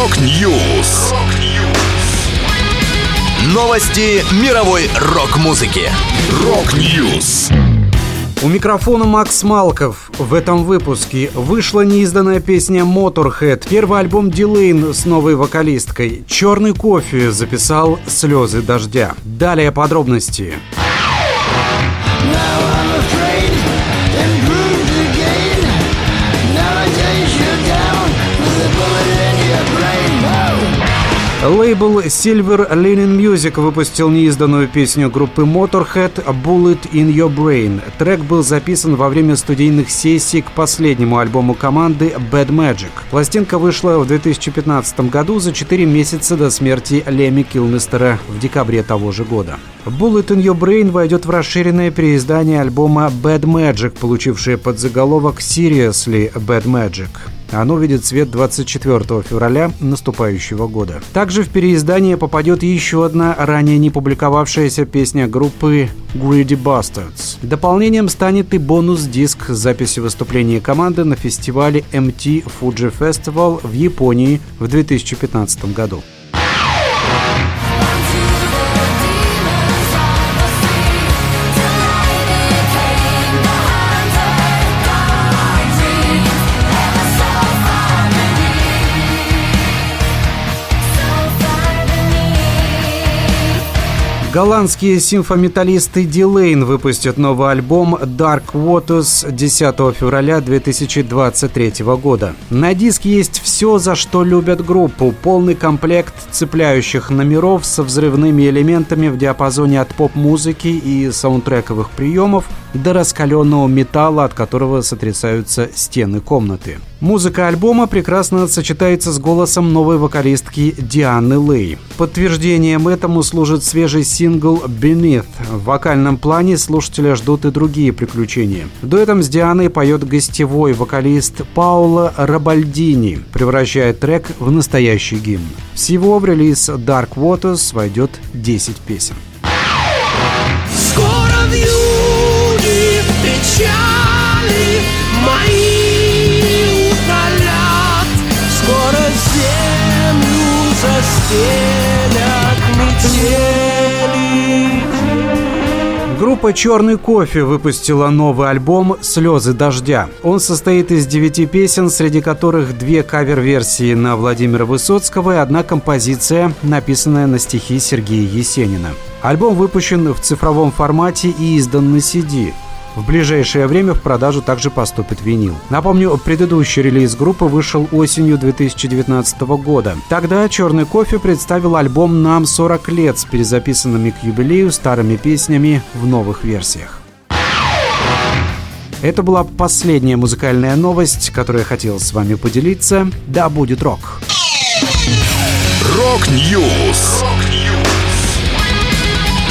Rock News. Новости мировой рок-музыки. Rock News. У микрофона Макс Малков. В этом выпуске вышла неизданная песня Motorhead, первый альбом Delain с новой вокалисткой. Черный кофе записал слезы дождя. Далее подробности. Now Лейбл Silver Linen Music выпустил неизданную песню группы Motorhead «Bullet in Your Brain». Трек был записан во время студийных сессий к последнему альбому команды Bad Magic. Пластинка вышла в 2015 году за 4 месяца до смерти Леми Килмистера в декабре того же года. «Bullet in Your Brain» войдет в расширенное переиздание альбома Bad Magic, получившее подзаголовок «Seriously Bad Magic». Оно видит свет 24 февраля наступающего года. Также в переиздание попадет еще одна ранее не публиковавшаяся песня группы Greedy Bastards. Дополнением станет и бонус-диск с записью выступления команды на фестивале MT Fuji Festival в Японии в 2015 году. Голландские симфометаллисты Дилейн выпустят новый альбом Dark Waters 10 февраля 2023 года. На диске есть все, за что любят группу. Полный комплект цепляющих номеров со взрывными элементами в диапазоне от поп-музыки и саундтрековых приемов до раскаленного металла, от которого сотрясаются стены комнаты. Музыка альбома прекрасно сочетается с голосом новой вокалистки Дианы Лей. Подтверждением этому служит свежий сингл «Beneath». В вокальном плане слушателя ждут и другие приключения. Дуэтом с Дианой поет гостевой вокалист Паула Рабальдини, превращая трек в настоящий гимн. Всего в релиз Dark Waters войдет 10 песен. Группа «Черный кофе» выпустила новый альбом «Слезы дождя». Он состоит из девяти песен, среди которых две кавер-версии на Владимира Высоцкого и одна композиция, написанная на стихи Сергея Есенина. Альбом выпущен в цифровом формате и издан на CD. В ближайшее время в продажу также поступит винил. Напомню, предыдущий релиз группы вышел осенью 2019 года. Тогда «Черный кофе» представил альбом «Нам 40 лет» с перезаписанными к юбилею старыми песнями в новых версиях. Это была последняя музыкальная новость, которую я хотел с вами поделиться. Да будет рок! Rock News!